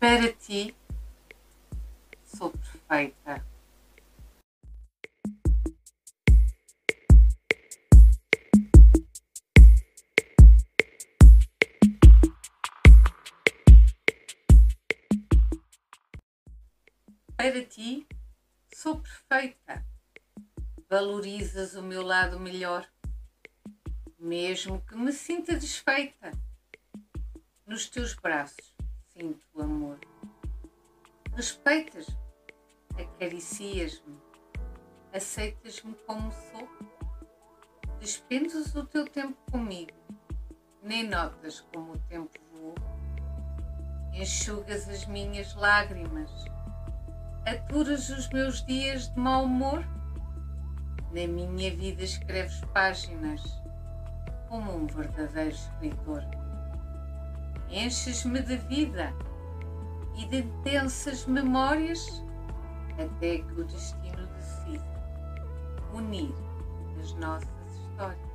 Para ti, sou perfeita. Para ti, sou perfeita. Valorizas o meu lado melhor, mesmo que me sinta desfeita. Nos teus braços sinto amor. Respeitas-me, acaricias-me, aceitas-me como sou. Despendes o teu tempo comigo, nem notas como o tempo voou. Enxugas as minhas lágrimas, aturas os meus dias de mau humor. Na minha vida escreves páginas como um verdadeiro escritor. Enches-me de vida e de intensas memórias até que o destino decida unir as nossas histórias.